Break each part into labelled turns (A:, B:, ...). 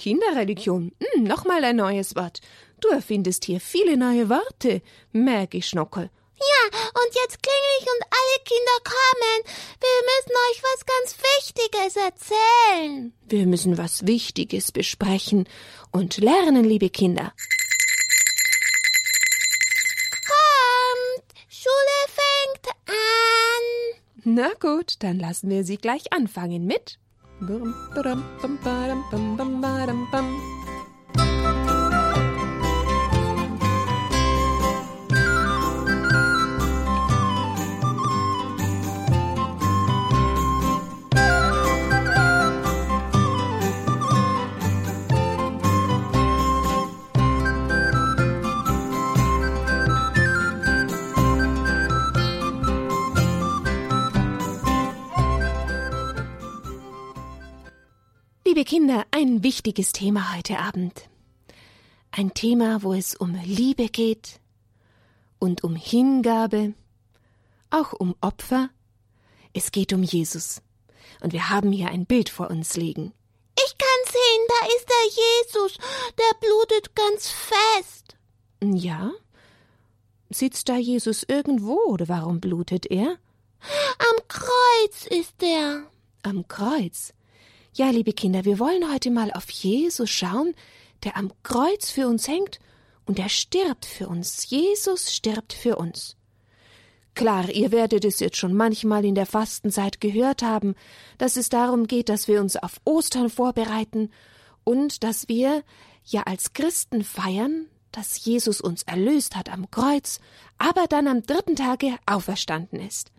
A: Kinderreligion. Hm, Nochmal ein neues Wort. Du erfindest hier viele neue Worte, merk ich, Schnockel.
B: Ja, und jetzt klingel ich und alle Kinder kommen. Wir müssen euch was ganz Wichtiges erzählen.
A: Wir müssen was Wichtiges besprechen und lernen, liebe Kinder.
B: Kommt, Schule fängt an.
A: Na gut, dann lassen wir sie gleich anfangen mit. Dum, ba-dum, bum, ba-dum, bum, bum, ba-dum, bum. Liebe Kinder, ein wichtiges Thema heute Abend. Ein Thema, wo es um Liebe geht und um Hingabe, auch um Opfer. Es geht um Jesus. Und wir haben hier ein Bild vor uns liegen.
B: Ich kann sehen, da ist der Jesus. Der blutet ganz fest.
A: Ja? Sitzt da Jesus irgendwo oder warum blutet er?
B: Am Kreuz ist er.
A: Am Kreuz. Ja, liebe Kinder, wir wollen heute mal auf Jesus schauen, der am Kreuz für uns hängt und er stirbt für uns. Jesus stirbt für uns. Klar, ihr werdet es jetzt schon manchmal in der Fastenzeit gehört haben, dass es darum geht, dass wir uns auf Ostern vorbereiten und dass wir ja als Christen feiern, dass Jesus uns erlöst hat am Kreuz, aber dann am dritten Tage auferstanden ist.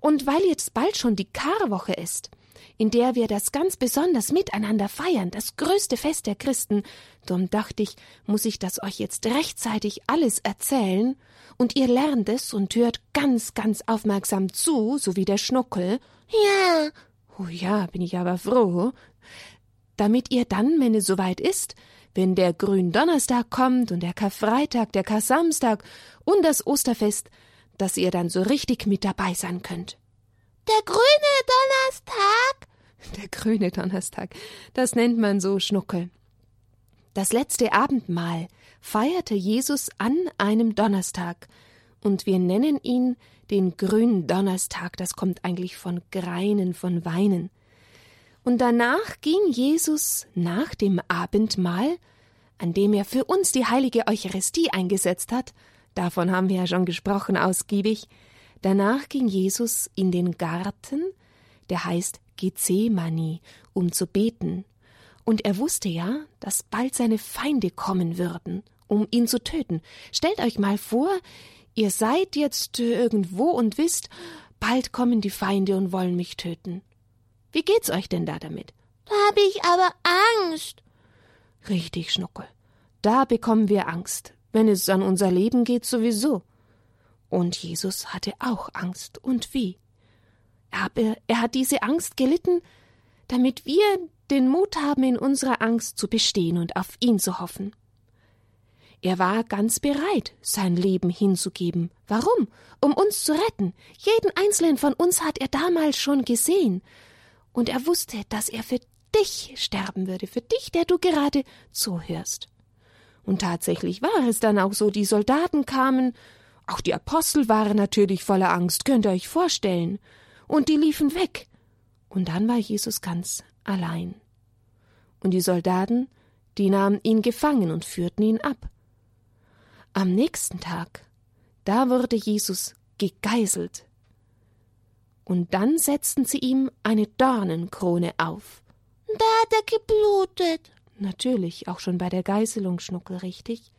A: Und weil jetzt bald schon die Karwoche ist, in der wir das ganz besonders miteinander feiern, das größte Fest der Christen, darum dachte ich, muss ich das euch jetzt rechtzeitig alles erzählen, und ihr lernt es und hört ganz, ganz aufmerksam zu, so wie der Schnuckel.
B: Ja,
A: Oh ja, bin ich aber froh, damit ihr dann, wenn es soweit ist, wenn der Gründonnerstag kommt und der Karfreitag, der Karsamstag und das Osterfest, dass ihr dann so richtig mit dabei sein könnt.
B: der.
A: Der grüne Donnerstag, das nennt man so Schnuckel. Das letzte Abendmahl feierte Jesus an einem Donnerstag, und wir nennen ihn den grünen Donnerstag, das kommt eigentlich von Greinen, von Weinen. Und danach ging Jesus nach dem Abendmahl, an dem er für uns die heilige Eucharistie eingesetzt hat, davon haben wir ja schon gesprochen ausgiebig, danach ging Jesus in den Garten, der heißt Gethsemane, um zu beten. Und er wusste ja, dass bald seine Feinde kommen würden, um ihn zu töten. Stellt euch mal vor, ihr seid jetzt irgendwo und wisst, bald kommen die Feinde und wollen mich töten. Wie geht's euch denn da damit?
B: Da habe ich aber Angst.
A: Richtig, Schnuckel. Da bekommen wir Angst, wenn es an unser Leben geht sowieso. Und Jesus hatte auch Angst. Und wie? Aber er hat diese Angst gelitten, damit wir den Mut haben, in unserer Angst zu bestehen und auf ihn zu hoffen. Er war ganz bereit, sein Leben hinzugeben. Warum? Um uns zu retten. Jeden einzelnen von uns hat er damals schon gesehen. Und er wusste, dass er für dich sterben würde, für dich, der du gerade zuhörst. Und tatsächlich war es dann auch so, die Soldaten kamen, auch die Apostel waren natürlich voller Angst, könnt ihr euch vorstellen, und die liefen weg. Und dann war Jesus ganz allein. Und die Soldaten, die nahmen ihn gefangen und führten ihn ab. Am nächsten Tag, da wurde Jesus gegeißelt. Und dann setzten sie ihm eine Dornenkrone auf.
B: Da hat er geblutet.
A: Natürlich, auch schon bei der Geißelung, Schnuckel, richtig?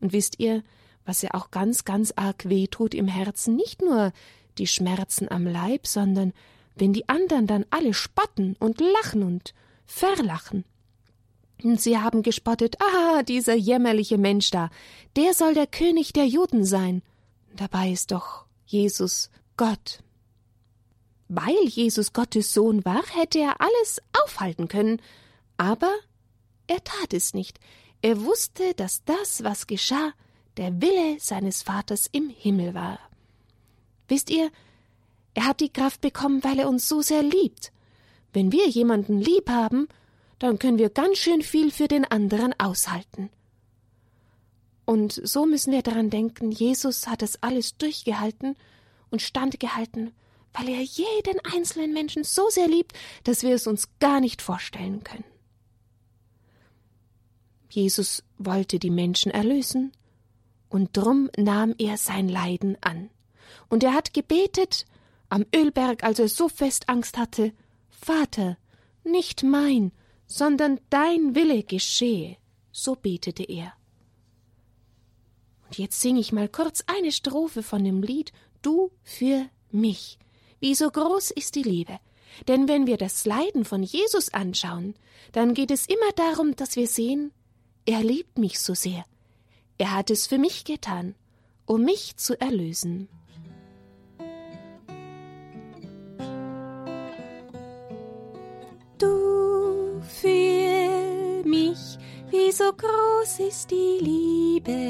A: Und wisst ihr, was ja auch ganz, ganz arg weh tut im Herzen? Nicht nur die Schmerzen am Leib, sondern wenn die anderen dann alle spotten und lachen und verlachen. Und sie haben gespottet, ah, dieser jämmerliche Mensch da, der soll der König der Juden sein. Dabei ist doch Jesus Gott. Weil Jesus Gottes Sohn war, hätte er alles aufhalten können, aber er tat es nicht. Er wusste, dass das, was geschah, der Wille seines Vaters im Himmel war. Wisst ihr, er hat die Kraft bekommen, weil er uns so sehr liebt. Wenn wir jemanden lieb haben, dann können wir ganz schön viel für den anderen aushalten. Und so müssen wir daran denken, Jesus hat das alles durchgehalten und standgehalten, weil er jeden einzelnen Menschen so sehr liebt, dass wir es uns gar nicht vorstellen können. Jesus wollte die Menschen erlösen, und drum nahm er sein Leiden an. Und er hat gebetet am Ölberg, als er so fest Angst hatte Vater, nicht mein, sondern dein Wille geschehe. So betete er. Und jetzt sing ich mal kurz eine Strophe von dem Lied Du für mich. Wie so groß ist die Liebe. Denn wenn wir das Leiden von Jesus anschauen, dann geht es immer darum, dass wir sehen, er liebt mich so sehr. Er hat es für mich getan, um mich zu erlösen.
C: Wie so groß ist die Liebe?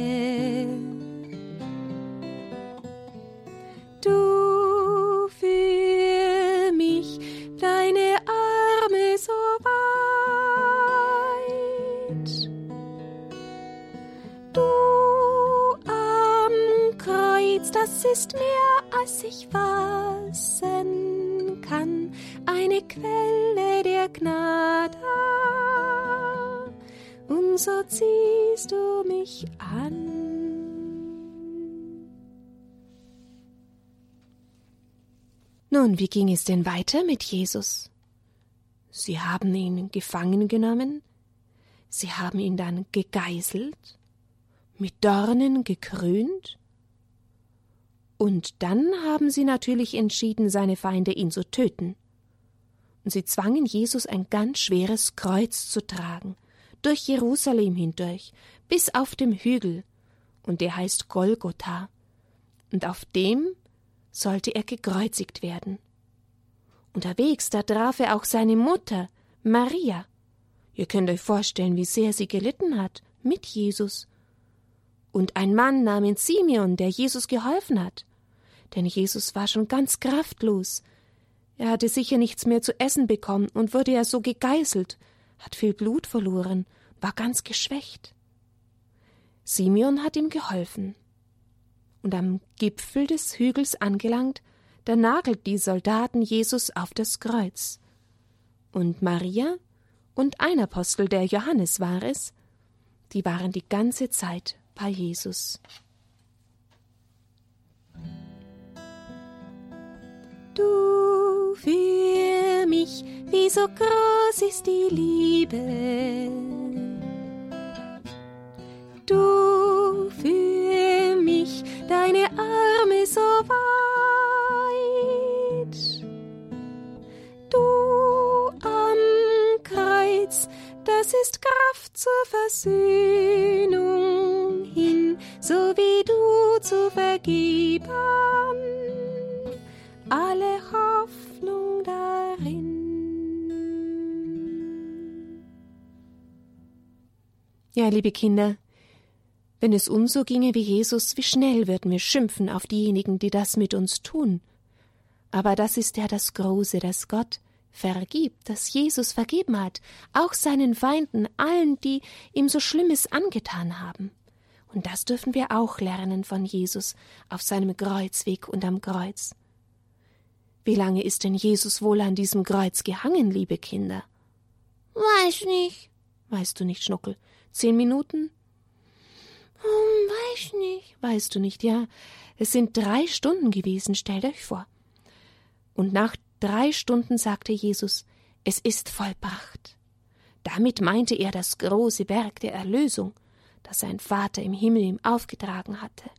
C: Ist mehr, als ich fassen kann, eine Quelle der Gnade. So ziehst du mich an.
A: Nun, wie ging es denn weiter mit Jesus? Sie haben ihn gefangen genommen, sie haben ihn dann gegeißelt, mit Dornen gekrönt, und dann haben sie natürlich entschieden, seine Feinde ihn zu töten. Und sie zwangen Jesus ein ganz schweres Kreuz zu tragen, durch Jerusalem hindurch, bis auf dem Hügel, und der heißt Golgotha. Und auf dem sollte er gekreuzigt werden. Unterwegs, da traf er auch seine Mutter, Maria. Ihr könnt euch vorstellen, wie sehr sie gelitten hat mit Jesus. Und ein Mann namens Simeon, der Jesus geholfen hat denn Jesus war schon ganz kraftlos. Er hatte sicher nichts mehr zu essen bekommen und wurde ja so gegeißelt, hat viel Blut verloren, war ganz geschwächt. Simeon hat ihm geholfen. Und am Gipfel des Hügels angelangt, da nagelt die Soldaten Jesus auf das Kreuz. Und Maria und ein Apostel, der Johannes war es, die waren die ganze Zeit bei Jesus.
C: Du für mich, wie so groß ist die Liebe. Du für mich, deine Arme so weit. Du am Kreuz, das ist Kraft zur Versöhnung hin, so wie du zu vergeben
A: liebe Kinder, wenn es uns so ginge wie Jesus, wie schnell würden wir schimpfen auf diejenigen, die das mit uns tun. Aber das ist ja das Große, dass Gott vergibt, dass Jesus vergeben hat, auch seinen Feinden, allen, die ihm so Schlimmes angetan haben. Und das dürfen wir auch lernen von Jesus auf seinem Kreuzweg und am Kreuz. Wie lange ist denn Jesus wohl an diesem Kreuz gehangen, liebe Kinder?
B: Weiß nicht.
A: Weißt du nicht, Schnuckel? Zehn Minuten?
B: Hm, weiß nicht.
A: Weißt du nicht, ja. Es sind drei Stunden gewesen, stellt euch vor. Und nach drei Stunden sagte Jesus, es ist vollbracht. Damit meinte er das große Werk der Erlösung, das sein Vater im Himmel ihm aufgetragen hatte.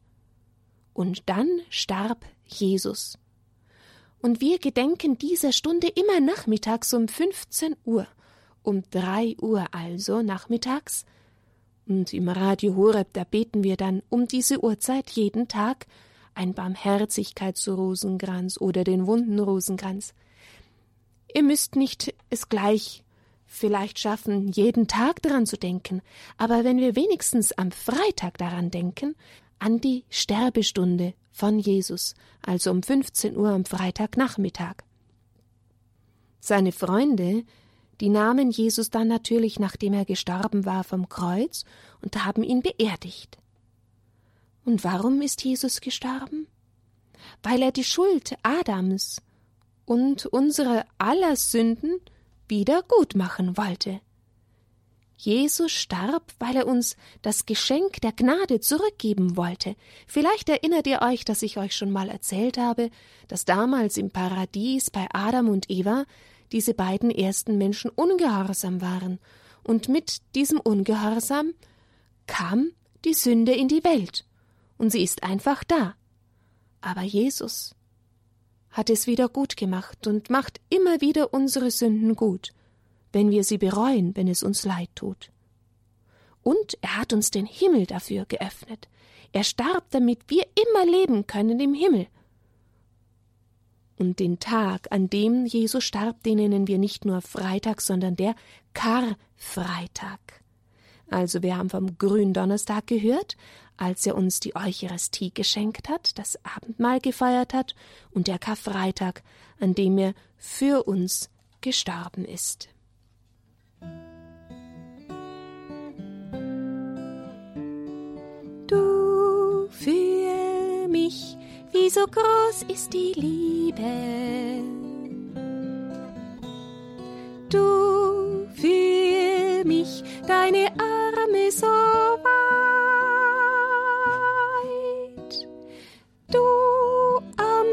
A: Und dann starb Jesus und wir gedenken dieser Stunde immer nachmittags um 15 Uhr, um 3 Uhr also nachmittags. Und im Radio Horeb, da beten wir dann um diese Uhrzeit jeden Tag ein Barmherzigkeitsrosenkranz oder den Wundenrosenkranz. Ihr müsst nicht es gleich vielleicht schaffen, jeden Tag daran zu denken, aber wenn wir wenigstens am Freitag daran denken, an die Sterbestunde von Jesus, also um 15 Uhr am Freitagnachmittag. Seine Freunde, Die nahmen Jesus dann natürlich, nachdem er gestorben war, vom Kreuz und haben ihn beerdigt. Und warum ist Jesus gestorben? Weil er die Schuld Adams und unsere aller Sünden wieder gut machen wollte. Jesus starb, weil er uns das Geschenk der Gnade zurückgeben wollte. Vielleicht erinnert ihr euch, dass ich euch schon mal erzählt habe, dass damals im Paradies bei Adam und Eva diese beiden ersten Menschen ungehorsam waren, und mit diesem Ungehorsam kam die Sünde in die Welt, und sie ist einfach da. Aber Jesus hat es wieder gut gemacht und macht immer wieder unsere Sünden gut wenn wir sie bereuen, wenn es uns leid tut. Und er hat uns den Himmel dafür geöffnet. Er starb, damit wir immer leben können im Himmel. Und den Tag, an dem Jesus starb, den nennen wir nicht nur Freitag, sondern der Karfreitag. Also wir haben vom Gründonnerstag gehört, als er uns die Eucharistie geschenkt hat, das Abendmahl gefeiert hat, und der Karfreitag, an dem er für uns gestorben ist.
C: Wie so groß ist die Liebe. Du für mich, deine Arme so weit. Du am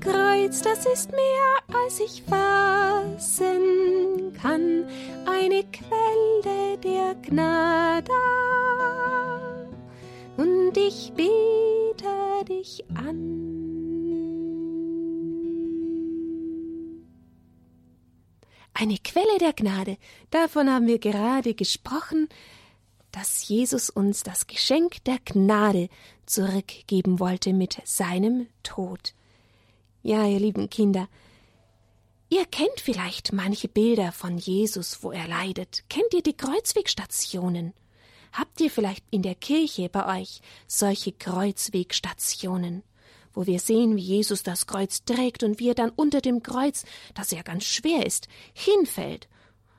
C: Kreuz, das ist mehr als ich fassen kann, eine Quelle der Gnade. Und ich an.
A: Eine Quelle der Gnade, davon haben wir gerade gesprochen, dass Jesus uns das Geschenk der Gnade zurückgeben wollte mit seinem Tod. Ja, ihr lieben Kinder, ihr kennt vielleicht manche Bilder von Jesus, wo er leidet. Kennt ihr die Kreuzwegstationen? Habt ihr vielleicht in der Kirche bei euch solche Kreuzwegstationen? Wo wir sehen, wie Jesus das Kreuz trägt und wie er dann unter dem Kreuz, das ja ganz schwer ist, hinfällt.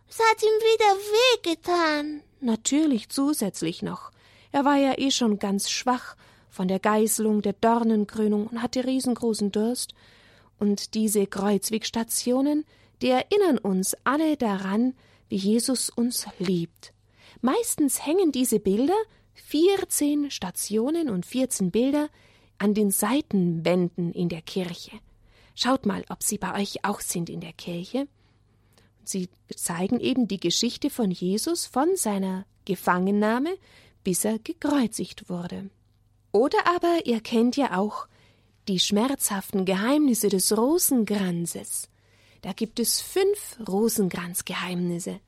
B: Es hat ihm wieder wehgetan.
A: Natürlich zusätzlich noch. Er war ja eh schon ganz schwach von der Geißelung, der Dornenkrönung und hatte riesengroßen Durst. Und diese Kreuzwegstationen, die erinnern uns alle daran, wie Jesus uns liebt. Meistens hängen diese Bilder, vierzehn Stationen und vierzehn Bilder, an den Seitenwänden in der Kirche. Schaut mal, ob sie bei euch auch sind in der Kirche. Sie zeigen eben die Geschichte von Jesus von seiner Gefangennahme, bis er gekreuzigt wurde. Oder aber ihr kennt ja auch die schmerzhaften Geheimnisse des Rosenkranzes. Da gibt es fünf Rosenkranzgeheimnisse.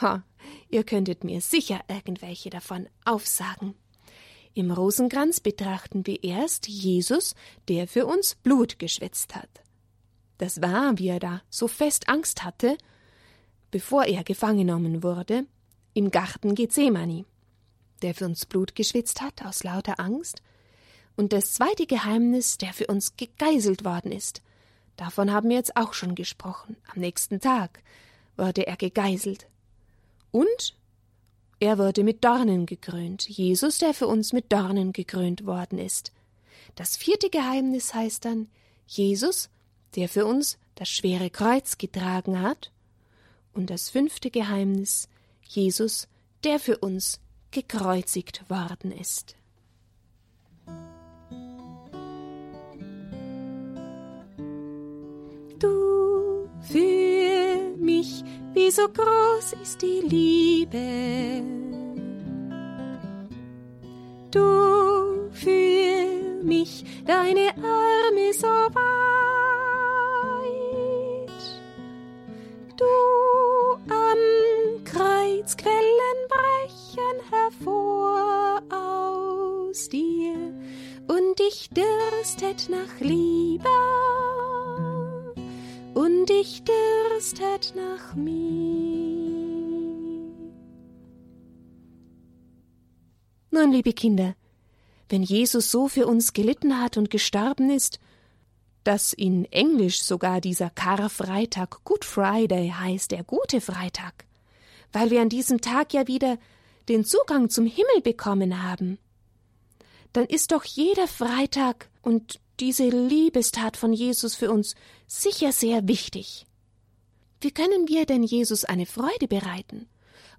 A: Ha, ihr könntet mir sicher irgendwelche davon aufsagen. Im Rosenkranz betrachten wir erst Jesus, der für uns Blut geschwitzt hat. Das war, wie er da so fest Angst hatte, bevor er gefangen genommen wurde, im Garten Gethsemane, der für uns Blut geschwitzt hat aus lauter Angst, und das zweite Geheimnis, der für uns gegeißelt worden ist. Davon haben wir jetzt auch schon gesprochen. Am nächsten Tag wurde er gegeißelt. Und er wurde mit Dornen gekrönt, Jesus, der für uns mit Dornen gekrönt worden ist. Das vierte Geheimnis heißt dann Jesus, der für uns das schwere Kreuz getragen hat. Und das fünfte Geheimnis Jesus, der für uns gekreuzigt worden ist.
C: Du für mich wie so groß ist die Liebe. Du für mich, deine Arme so weit. Du am Kreuz Quellen brechen hervor aus dir und ich dürstet nach Liebe und ich dürstet nach mir.
A: Nun, liebe Kinder, wenn Jesus so für uns gelitten hat und gestorben ist, dass in Englisch sogar dieser Karfreitag Good Friday heißt, der gute Freitag, weil wir an diesem Tag ja wieder den Zugang zum Himmel bekommen haben, dann ist doch jeder Freitag und diese Liebestat von Jesus für uns sicher sehr wichtig. Wie können wir denn Jesus eine Freude bereiten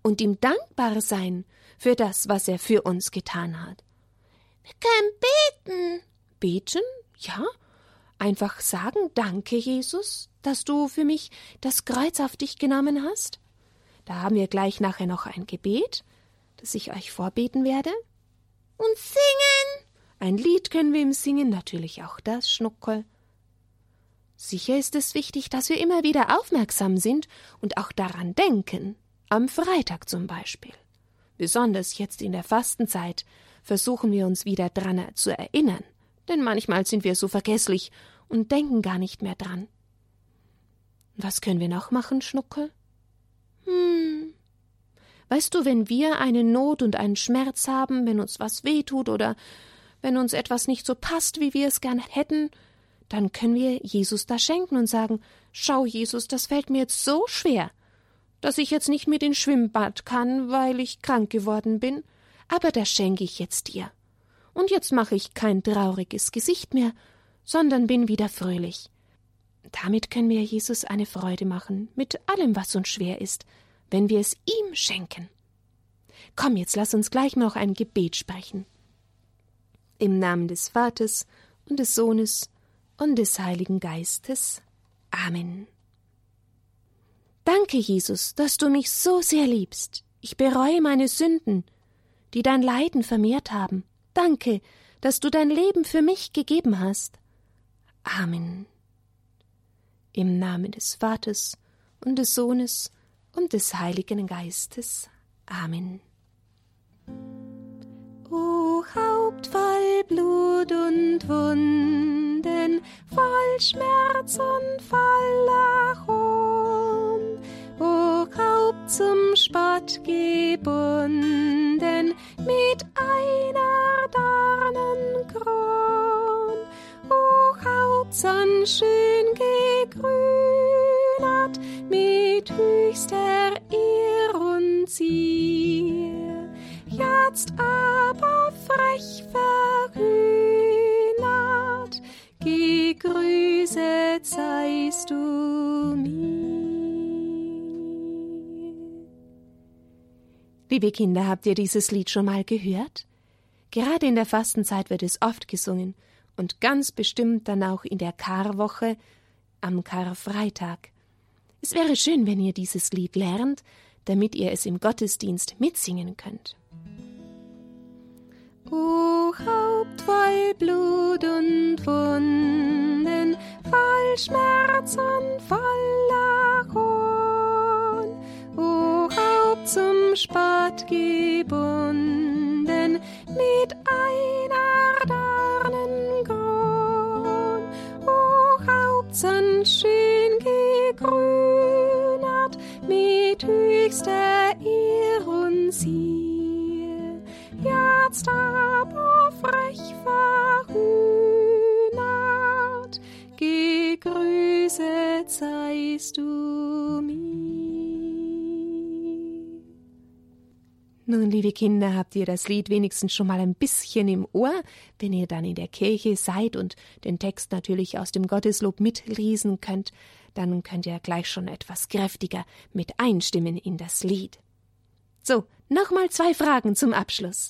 A: und ihm dankbar sein für das, was er für uns getan hat?
B: Wir können beten.
A: Beten? Ja. Einfach sagen, danke, Jesus, dass du für mich das Kreuz auf dich genommen hast. Da haben wir gleich nachher noch ein Gebet, das ich euch vorbeten werde.
B: Und singen.
A: Ein Lied können wir ihm singen, natürlich auch das, Schnuckel. Sicher ist es wichtig, dass wir immer wieder aufmerksam sind und auch daran denken, am Freitag zum Beispiel. Besonders jetzt in der Fastenzeit versuchen wir uns wieder dran zu erinnern, denn manchmal sind wir so vergesslich und denken gar nicht mehr dran. Was können wir noch machen, Schnuckel? Hm. Weißt du, wenn wir eine Not und einen Schmerz haben, wenn uns was wehtut oder wenn uns etwas nicht so passt, wie wir es gern hätten, dann können wir Jesus das schenken und sagen, schau, Jesus, das fällt mir jetzt so schwer, dass ich jetzt nicht mit ins Schwimmbad kann, weil ich krank geworden bin, aber das schenke ich jetzt dir. Und jetzt mache ich kein trauriges Gesicht mehr, sondern bin wieder fröhlich. Damit können wir Jesus eine Freude machen, mit allem, was uns schwer ist, wenn wir es ihm schenken. Komm, jetzt lass uns gleich noch ein Gebet sprechen. Im Namen des Vaters und des Sohnes und des Heiligen Geistes. Amen. Danke, Jesus, dass du mich so sehr liebst. Ich bereue meine Sünden, die dein Leiden vermehrt haben. Danke, dass du dein Leben für mich gegeben hast. Amen. Im Namen des Vaters und des Sohnes und des Heiligen Geistes. Amen.
C: O Haupt voll Blut und Wunden, voll Schmerz und voller Hohn, o Haupt zum Spott gebunden, mit einer Dornenkron, o Haupt schön
A: Liebe Kinder, habt ihr dieses Lied schon mal gehört? Gerade in der Fastenzeit wird es oft gesungen und ganz bestimmt dann auch in der Karwoche am Karfreitag. Es wäre schön, wenn ihr dieses Lied lernt, damit ihr es im Gottesdienst mitsingen könnt.
C: O Haupt voll Blut und Wunden, voll Schmerz und voller Haupt zum Spott gebunden, mit einer Dornenkron, o Haupt schön gegrünert, mit höchster Ehr und Zier, jetzt aber frech verhühnert, gegrüßet seist du mir.
A: Nun, liebe Kinder, habt ihr das Lied wenigstens schon mal ein bisschen im Ohr, wenn ihr dann in der Kirche seid und den Text natürlich aus dem Gotteslob mitlesen könnt, dann könnt ihr gleich schon etwas kräftiger mit einstimmen in das Lied. So, nochmal zwei Fragen zum Abschluss.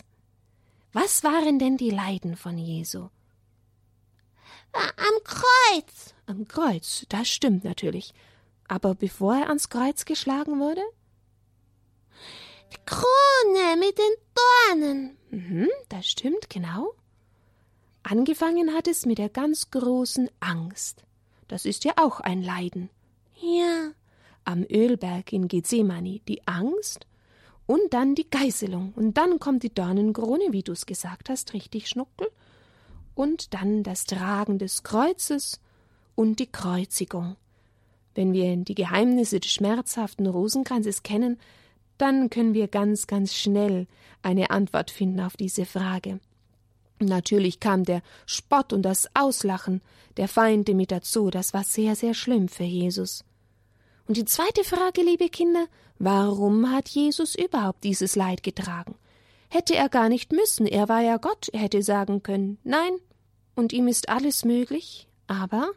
A: Was waren denn die Leiden von Jesu?
B: Am Kreuz.
A: Am Kreuz, das stimmt natürlich. Aber bevor er ans Kreuz geschlagen wurde?
B: Die Krone mit den Dornen.
A: Mhm, das stimmt, genau. Angefangen hat es mit der ganz großen Angst. Das ist ja auch ein Leiden.
B: Ja.
A: Am Ölberg in Gethsemane die Angst und dann die Geißelung. Und dann kommt die Dornenkrone, wie du es gesagt hast, richtig Schnuckel. Und dann das Tragen des Kreuzes und die Kreuzigung. Wenn wir die Geheimnisse des schmerzhaften Rosenkranzes kennen, dann können wir ganz, ganz schnell eine Antwort finden auf diese Frage. Natürlich kam der Spott und das Auslachen der Feinde mit dazu. Das war sehr, sehr schlimm für Jesus. Und die zweite Frage, liebe Kinder, warum hat Jesus überhaupt dieses Leid getragen? Hätte er gar nicht müssen, er war ja Gott, er hätte sagen können, nein, und ihm ist alles möglich, aber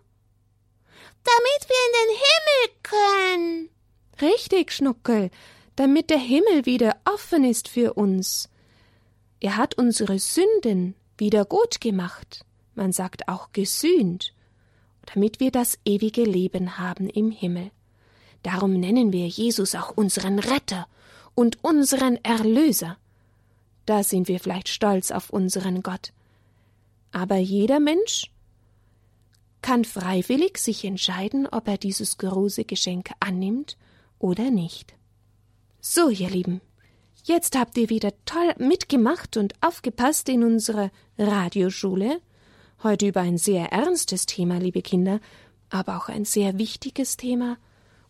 B: damit wir in den Himmel können.
A: Richtig, Schnuckel, damit der Himmel wieder offen ist für uns. Er hat unsere Sünden wieder gut gemacht, man sagt auch gesühnt, damit wir das ewige Leben haben im Himmel. Darum nennen wir Jesus auch unseren Retter und unseren Erlöser. Da sind wir vielleicht stolz auf unseren Gott. Aber jeder Mensch kann freiwillig sich entscheiden, ob er dieses große Geschenk annimmt oder nicht. So, ihr Lieben, jetzt habt ihr wieder toll mitgemacht und aufgepasst in unserer Radioschule. Heute über ein sehr ernstes Thema, liebe Kinder, aber auch ein sehr wichtiges Thema.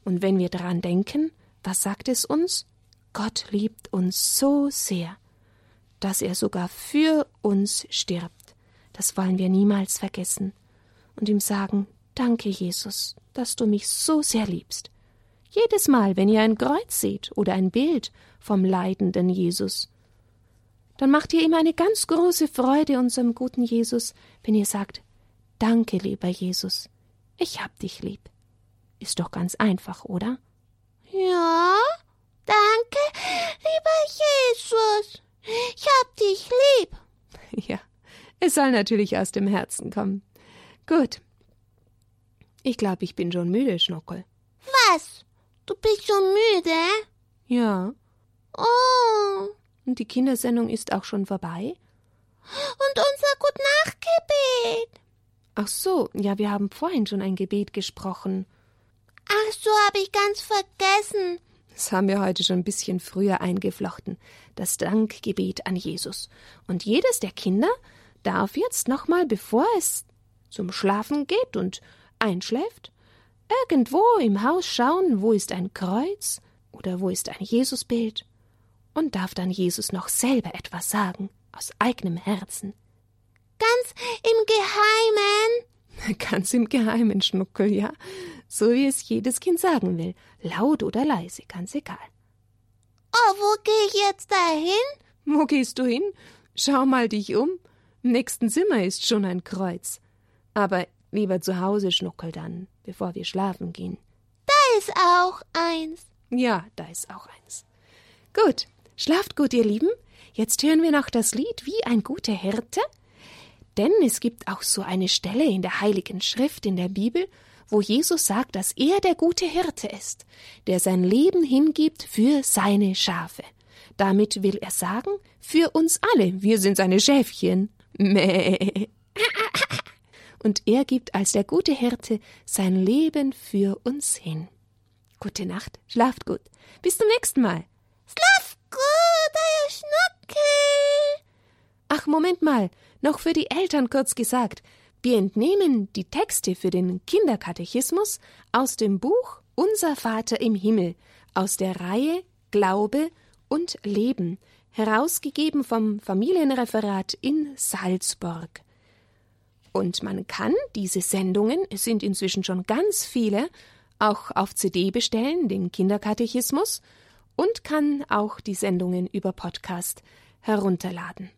A: Und wenn wir daran denken, was sagt es uns? Gott liebt uns so sehr, dass er sogar für uns stirbt. Das wollen wir niemals vergessen und ihm sagen, Danke, Jesus, dass du mich so sehr liebst. Jedes Mal, wenn ihr ein Kreuz seht oder ein Bild vom leidenden Jesus, dann macht ihr ihm eine ganz große Freude, unserem guten Jesus, wenn ihr sagt, Danke, lieber Jesus, ich hab dich lieb. Ist doch ganz einfach, oder?
B: Ja, danke, lieber Jesus, ich hab dich lieb.
A: Ja, es soll natürlich aus dem Herzen kommen. Gut. Ich glaube, ich bin schon müde, Schnockel.
B: Was? Du bist schon müde?
A: Ja.
B: Oh.
A: Und die Kindersendung ist auch schon vorbei?
B: Und unser Gutnachtgebet.
A: Ach so, ja, wir haben vorhin schon ein Gebet gesprochen.
B: Ach so, habe ich ganz vergessen.
A: Das haben wir heute schon ein bisschen früher eingeflochten. Das Dankgebet an Jesus. Und jedes der Kinder darf jetzt nochmal, bevor es zum Schlafen geht und einschläft, irgendwo im Haus schauen, wo ist ein Kreuz oder wo ist ein Jesusbild und darf dann Jesus noch selber etwas sagen aus eigenem Herzen.
B: Ganz im Geheimen.
A: Ganz im Geheimen, Schnuckel, ja. So wie es jedes Kind sagen will. Laut oder leise, ganz egal.
B: Oh, wo gehe ich jetzt dahin?
A: Wo gehst du hin? Schau mal dich um. Im nächsten Zimmer ist schon ein Kreuz. Aber lieber zu Hause, Schnuckel, dann, bevor wir schlafen gehen.
B: Da ist auch eins.
A: Ja, da ist auch eins. Gut, schlaft gut, ihr Lieben. Jetzt hören wir noch das Lied Wie ein guter Hirte. Denn es gibt auch so eine Stelle in der Heiligen Schrift in der Bibel, wo Jesus sagt, dass er der gute Hirte ist, der sein Leben hingibt für seine Schafe. Damit will er sagen, für uns alle, wir sind seine Schäfchen. Mäh und er gibt als der gute Hirte sein Leben für uns hin. Gute Nacht, schlaft gut. Bis zum nächsten Mal.
B: Schlaf gut, euer Schnuckel.
A: Ach, Moment mal, noch für die Eltern kurz gesagt. Wir entnehmen die Texte für den Kinderkatechismus aus dem Buch Unser Vater im Himmel aus der Reihe Glaube und Leben, herausgegeben vom Familienreferat in Salzburg. Und man kann diese Sendungen, es sind inzwischen schon ganz viele, auch auf CD bestellen, den Kinderkatechismus, und kann auch die Sendungen über Podcast herunterladen.